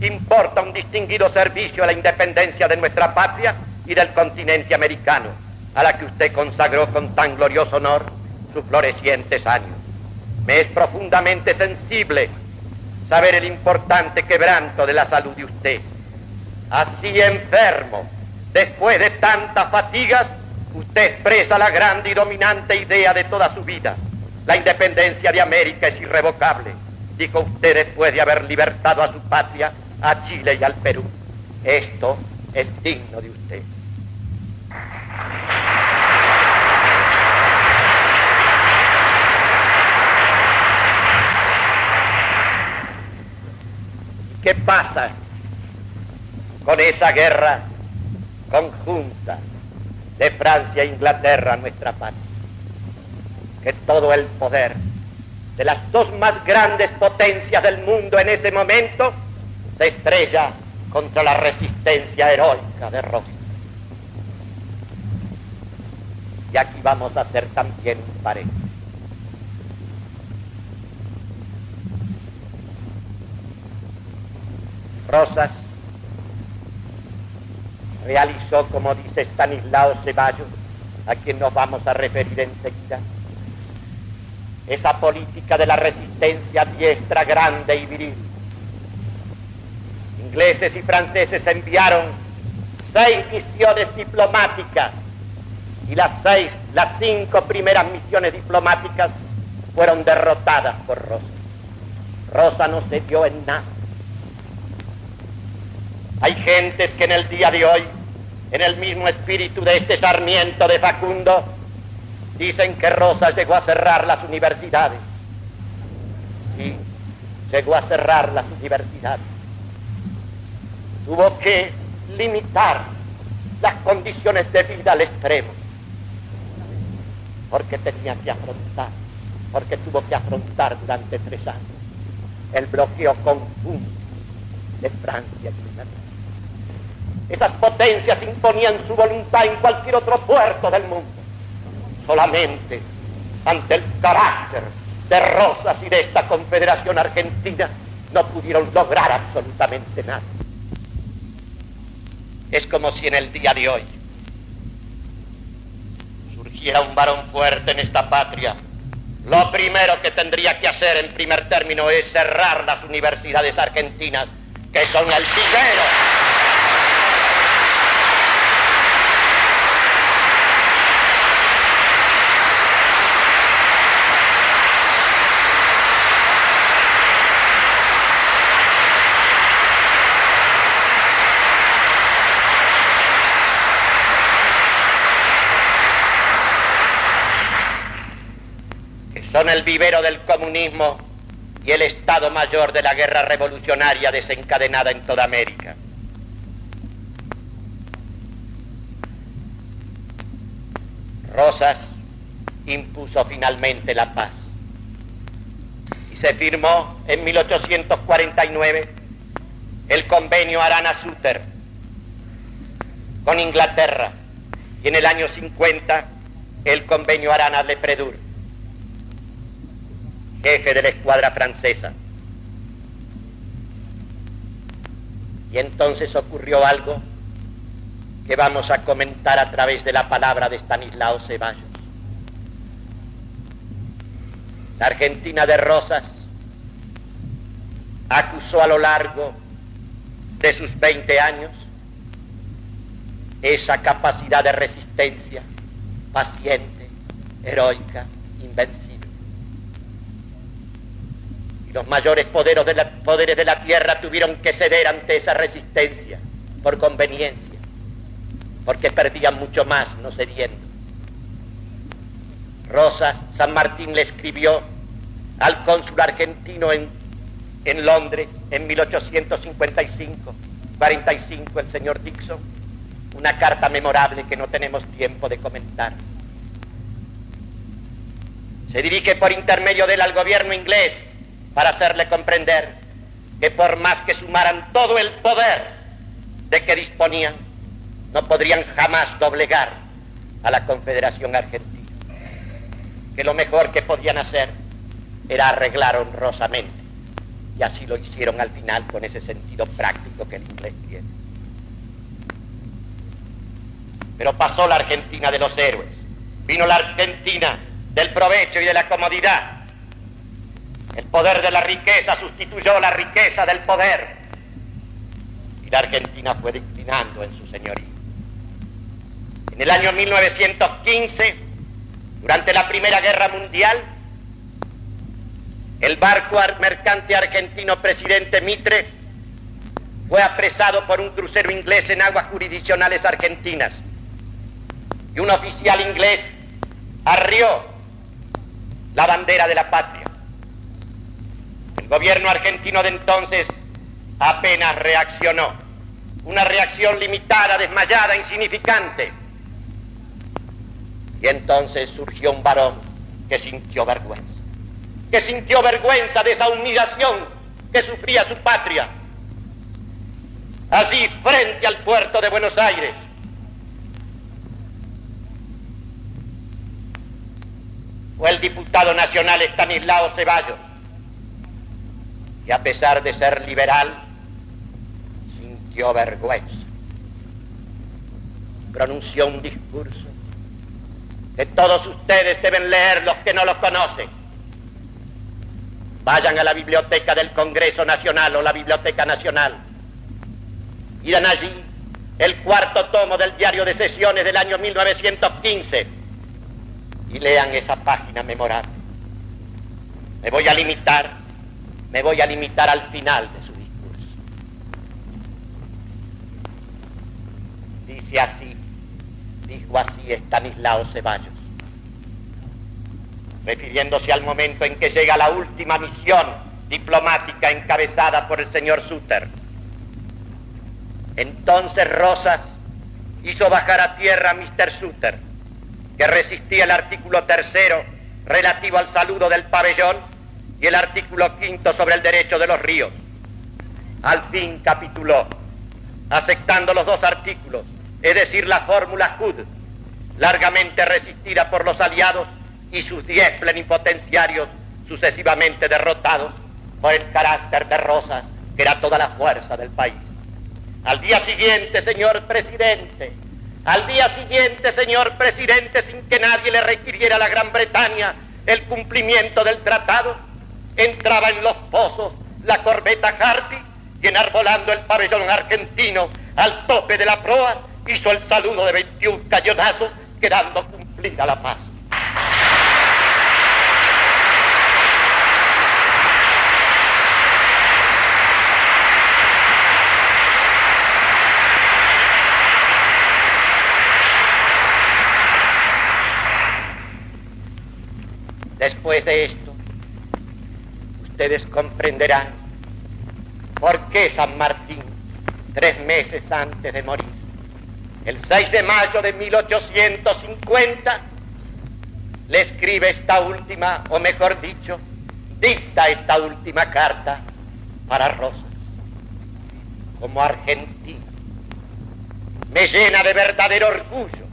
importa un distinguido servicio a la independencia de nuestra patria y del continente americano, a la que usted consagró con tan glorioso honor sus florecientes años. Me es profundamente sensible saber el importante quebranto de la salud de usted. Así enfermo, después de tantas fatigas, usted expresa la grande y dominante idea de toda su vida. La independencia de América es irrevocable, dijo usted después de haber libertado a su patria, a Chile y al Perú. Esto es digno de usted. ¿Qué pasa con esa guerra conjunta de Francia e Inglaterra, nuestra patria? Que todo el poder de las dos más grandes potencias del mundo en ese momento se estrella contra la resistencia heroica de Rosas. Y aquí vamos a hacer también un paréntesis. Rosas realizó, como dice Stanislao Ceballos, a quien nos vamos a referir enseguida, esa política de la resistencia diestra, grande y viril. Ingleses y franceses enviaron seis misiones diplomáticas y las seis, las cinco primeras misiones diplomáticas fueron derrotadas por Rosa. Rosa no se dio en nada. Hay gentes que en el día de hoy en el mismo espíritu de este Sarmiento de Facundo, dicen que Rosas llegó a cerrar las universidades. Sí, llegó a cerrar las universidades. Tuvo que limitar las condiciones de vida al extremo, porque tenía que afrontar, porque tuvo que afrontar durante tres años el bloqueo conjunto de Francia y Inglaterra. Esas potencias imponían su voluntad en cualquier otro puerto del mundo. Solamente ante el carácter de Rosas y de esta Confederación Argentina no pudieron lograr absolutamente nada. Es como si en el día de hoy surgiera un varón fuerte en esta patria. Lo primero que tendría que hacer en primer término es cerrar las universidades argentinas, que son el primero son el vivero del comunismo y el Estado Mayor de la guerra revolucionaria desencadenada en toda América. Rosas impuso finalmente la paz y se firmó en 1849 el convenio Arana-Suter con Inglaterra y en el año 50 el convenio Arana-Lepredur jefe de la escuadra francesa. Y entonces ocurrió algo que vamos a comentar a través de la palabra de Stanislao Ceballos. La Argentina de Rosas acusó a lo largo de sus 20 años esa capacidad de resistencia paciente, heroica, invencible los mayores poderes de, la, tierra tuvieron que ceder ante esa resistencia por conveniencia, porque perdían mucho más no cediendo. Rosa San Martín le escribió al cónsul argentino en, en Londres en 1855, 45, el señor Dixon, una carta memorable que no tenemos tiempo de comentar. Se dirige por intermedio de él al gobierno inglés para hacerle comprender que por más que sumaran todo el poder de que disponían, no podrían jamás doblegar a la Confederación Argentina. Que lo mejor que podían hacer era arreglar honrosamente. Y así lo hicieron al final con ese sentido práctico que el inglés tiene. Pero pasó la Argentina de los héroes. Vino la Argentina del provecho y de la comodidad el poder de la riqueza sustituyó la riqueza del poder. Y la Argentina fue declinando en su señoría. En el año 1915, durante la Primera Guerra Mundial, el barco mercante argentino presidente Mitre fue apresado por un crucero inglés en aguas jurisdiccionales argentinas. Y un oficial inglés arrió la bandera de la patria. El gobierno argentino de entonces apenas reaccionó. Una reacción limitada, desmayada, insignificante. Y entonces surgió un varón que sintió vergüenza. Que sintió vergüenza de esa humillación que sufría su patria. Allí, frente al puerto de Buenos Aires. Fue el diputado nacional Estanislao Ceballos y a pesar de ser liberal, sintió vergüenza. Pronunció un discurso que todos ustedes deben leer los que no lo conocen. Vayan a la biblioteca del Congreso Nacional o la Biblioteca Nacional. y allí el cuarto tomo del diario de sesiones del año 1915 y lean esa página memorable. Me voy a limitar me voy a limitar al final de su discurso. Dice así dijo así Estanislao Ceballos, refiriéndose al momento en que llega la última misión diplomática encabezada por el señor Suter. Entonces Rosas hizo bajar a tierra a Mr. Suter, que resistía el artículo tercero relativo al saludo del pabellón y el artículo quinto sobre el derecho de los ríos. Al fin capituló, aceptando los dos artículos, es decir, la fórmula HUD, largamente resistida por los aliados y sus diez plenipotenciarios sucesivamente derrotados por el carácter de Rosas, que era toda la fuerza del país. Al día siguiente, señor presidente, al día siguiente, señor presidente, sin que nadie le requiriera a la Gran Bretaña el cumplimiento del tratado, entraba en los pozos la corbeta Hardy y enarbolando el pabellón argentino al tope de la proa, hizo el saludo de 21 cañonazos, quedando cumplida la paz. Después de esto, ustedes comprenderán por qué San Martín, tres meses antes de morir, el 6 de mayo de 1850, le escribe esta última, o mejor dicho, dicta esta última carta para Rosas. Como argentino, me llena de verdadero orgullo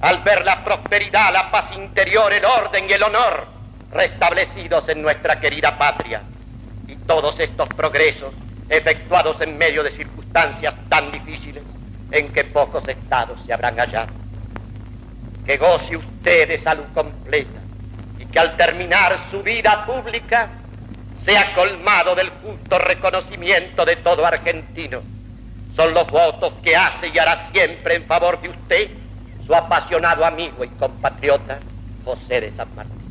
al ver la prosperidad, la paz interior, el orden y el honor restablecidos en nuestra querida patria. Y todos estos progresos efectuados en medio de circunstancias tan difíciles en que pocos estados se habrán hallado. Que goce usted de salud completa y que al terminar su vida pública sea colmado del justo reconocimiento de todo argentino. Son los votos que hace y hará siempre en favor de usted su apasionado amigo y compatriota José de San Martín.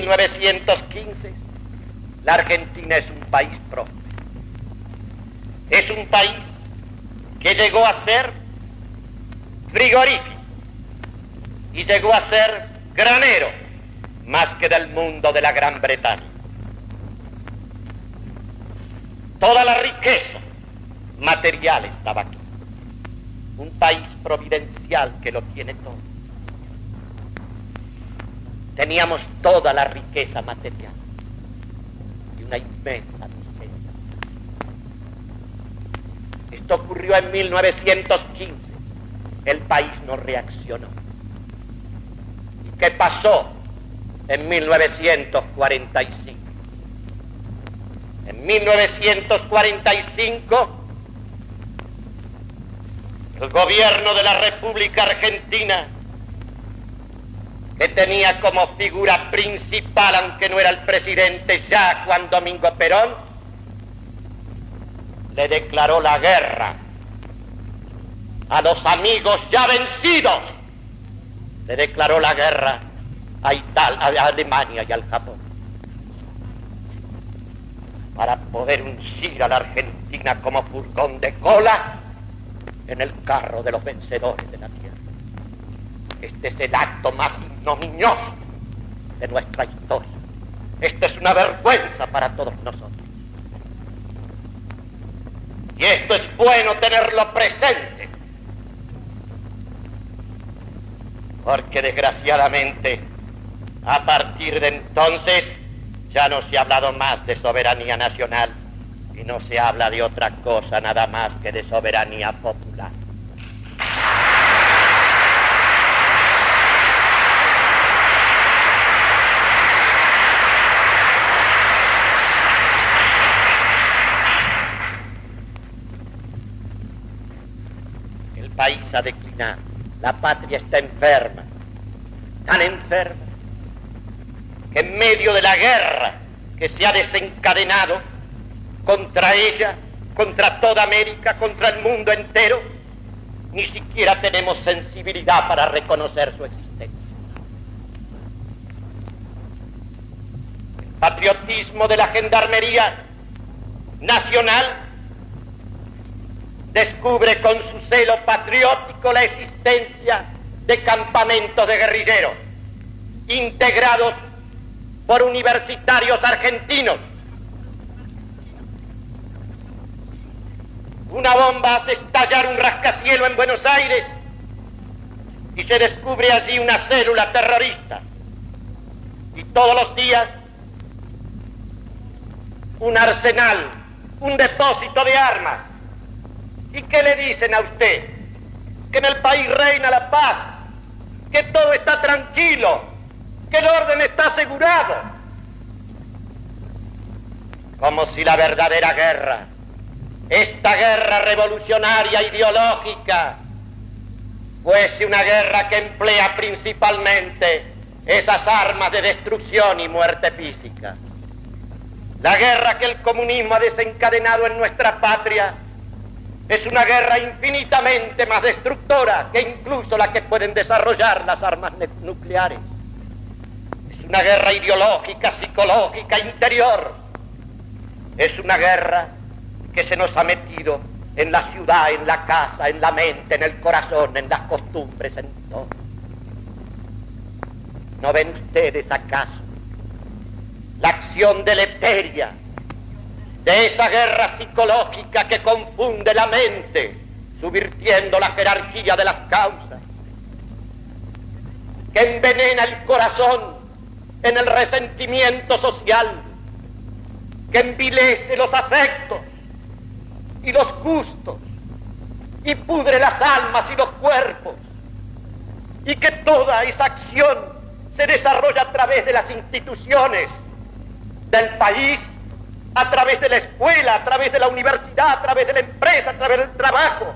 1915, la Argentina es un país próspero. Es un país que llegó a ser frigorífico y llegó a ser granero más que del mundo de la Gran Bretaña. Toda la riqueza material estaba aquí. Un país providencial que lo tiene todo. Teníamos toda la riqueza material y una inmensa miseria. Esto ocurrió en 1915. El país no reaccionó. ¿Y qué pasó en 1945? En 1945, el gobierno de la República Argentina, que tenía como figura principal, aunque no era el presidente ya Juan Domingo Perón, le declaró la guerra a los amigos ya vencidos, le declaró la guerra a, Italia, a Alemania y al Japón. Para poder uncir a la Argentina como furgón de cola en el carro de los vencedores de la tierra. Este es el acto más ignominioso de nuestra historia. Esta es una vergüenza para todos nosotros. Y esto es bueno tenerlo presente. Porque desgraciadamente, a partir de entonces, ya no se ha hablado más de soberanía nacional y no se habla de otra cosa nada más que de soberanía popular. El país la patria está enferma, tan enferma en medio de la guerra que se ha desencadenado contra ella, contra toda América, contra el mundo entero, ni siquiera tenemos sensibilidad para reconocer su existencia. patriotismo de la Gendarmería Nacional descubre con su celo patriótico la existencia de campamentos de guerrilleros integrados por universitarios argentinos. Una bomba hace estallar un rascacielos en Buenos Aires y se descubre allí una célula terrorista. Y todos los días un arsenal, un depósito de armas. ¿Y qué le dicen a usted? Que en el país reina la paz, que todo está tranquilo, que el orden está asegurado. Como si la verdadera guerra, esta guerra revolucionaria ideológica, fuese una guerra que emplea principalmente esas armas de destrucción y muerte física. La guerra que el comunismo ha desencadenado en nuestra patria es una guerra infinitamente más destructora que incluso la que pueden desarrollar las armas nucleares. Es una guerra ideológica, psicológica, interior. Es una guerra que se nos ha metido en la ciudad, en la casa, en la mente, en el corazón, en las costumbres, en todo. ¿No ven ustedes acaso la acción deleteria de esa guerra psicológica que confunde la mente, subvirtiendo la jerarquía de las causas, que envenena el corazón en el resentimiento social, que envilece los afectos, y los gustos y pudre las almas y los cuerpos y que toda esa acción se desarrolla a través de las instituciones del país, a través de la escuela, a través de la universidad, a través de la empresa, a través del trabajo,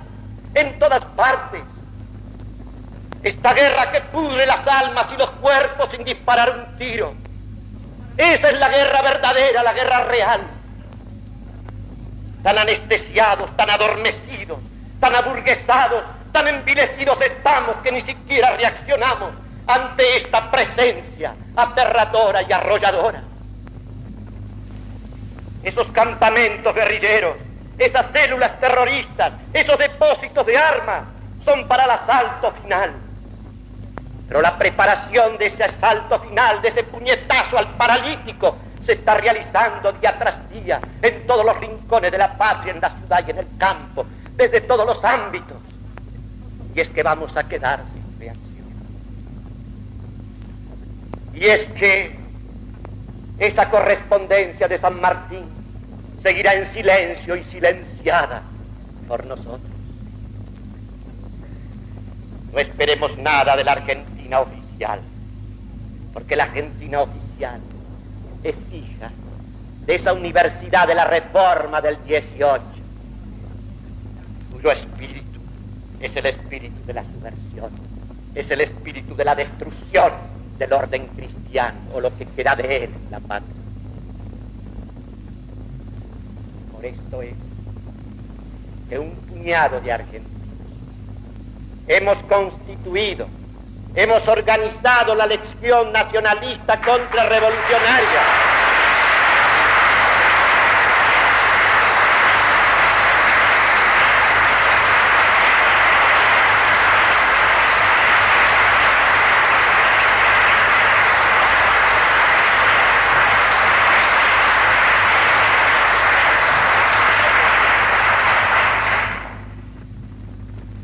en todas partes. Esta guerra que pudre las almas y los cuerpos sin disparar un tiro. Esa es la guerra verdadera, la guerra real tan anestesiados, tan adormecidos, tan aburguesados, tan envilecidos estamos que ni siquiera reaccionamos ante esta presencia aterradora y arrolladora. Esos campamentos guerrilleros, esas células terroristas, esos depósitos de armas, son para el asalto final. Pero la preparación de ese asalto final, de ese puñetazo al paralítico, se está realizando día tras día en todos los rincones de la patria, en la ciudad y en el campo, desde todos los ámbitos. Y es que vamos a quedar sin reacción. Y es que esa correspondencia de San Martín seguirá en silencio y silenciada por nosotros. No esperemos nada de la Argentina oficial, porque la Argentina oficial es hija de esa universidad de la reforma del 18, cuyo espíritu es el espíritu de la subversión, es el espíritu de la destrucción del orden cristiano o lo que queda de él la patria. Por esto es que un puñado de argentinos hemos constituido Hemos organizado la lección nacionalista contrarrevolucionaria.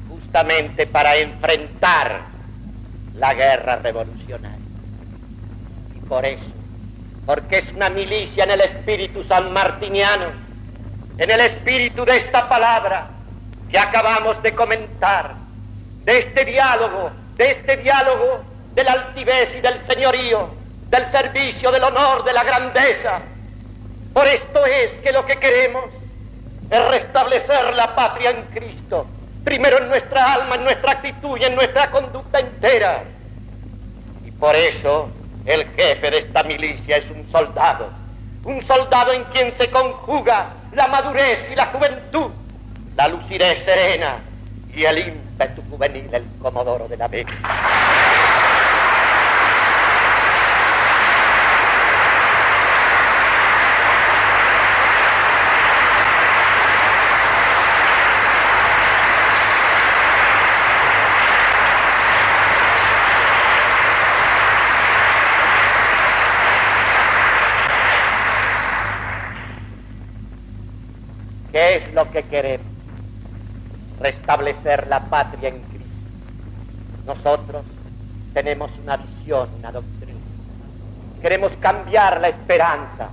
Justamente para enfrentar la guerra revolucionaria. Y por eso, porque es una milicia en el espíritu sanmartiniano, en el espíritu de esta palabra que acabamos de comentar, de este diálogo, de este diálogo del altivez y del señorío, del servicio, del honor, de la grandeza. Por esto es que lo que queremos es restablecer la patria en Cristo primero en nuestra alma, en nuestra actitud y en nuestra conducta entera. Por eso el jefe de esta milicia es un soldado, un soldado en quien se conjuga la madurez y la juventud, la lucidez serena y el ímpetu juvenil, el comodoro de la mente. ¿Qué es lo que queremos? Restablecer la patria en Cristo. Nosotros tenemos una visión, una doctrina. Queremos cambiar la esperanza,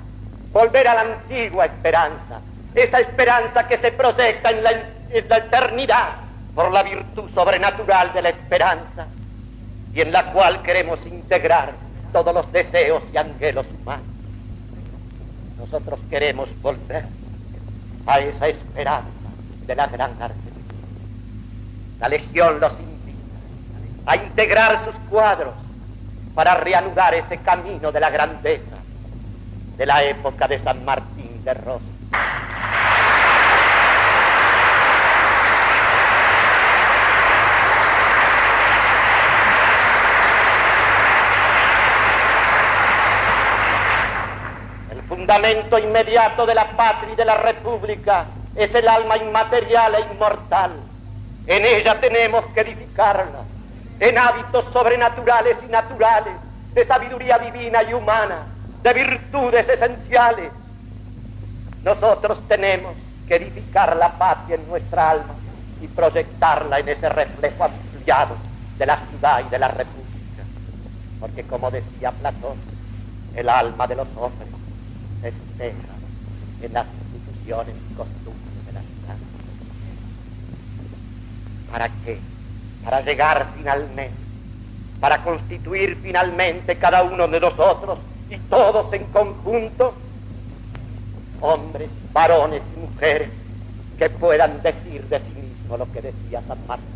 volver a la antigua esperanza, esa esperanza que se proyecta en la, en la eternidad por la virtud sobrenatural de la esperanza y en la cual queremos integrar todos los deseos y anhelos humanos. Nosotros queremos volver a esa esperanza de la gran Argentina. La Legión los invita a integrar sus cuadros para reanudar ese camino de la grandeza de la época de San Martín de Rosa. Fundamento inmediato de la patria y de la república es el alma inmaterial e inmortal. En ella tenemos que edificarla, en hábitos sobrenaturales y naturales, de sabiduría divina y humana, de virtudes esenciales. Nosotros tenemos que edificar la patria en nuestra alma y proyectarla en ese reflejo ampliado de la ciudad y de la república. Porque como decía Platón, el alma de los hombres se en las instituciones y costumbres de la ciudad. ¿Para qué? Para llegar finalmente, para constituir finalmente cada uno de nosotros y todos en conjunto, hombres, varones y mujeres que puedan decir de sí mismo lo que decía San Martín.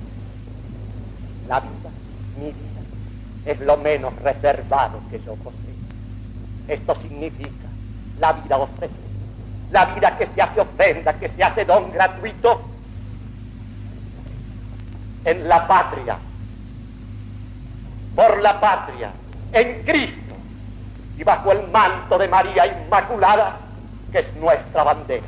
La vida, mi vida, es lo menos reservado que yo poseo. Esto significa la vida ofrece, la vida que se hace ofrenda, que se hace don gratuito. En la patria, por la patria, en Cristo. Y bajo el manto de María Inmaculada, que es nuestra bandera.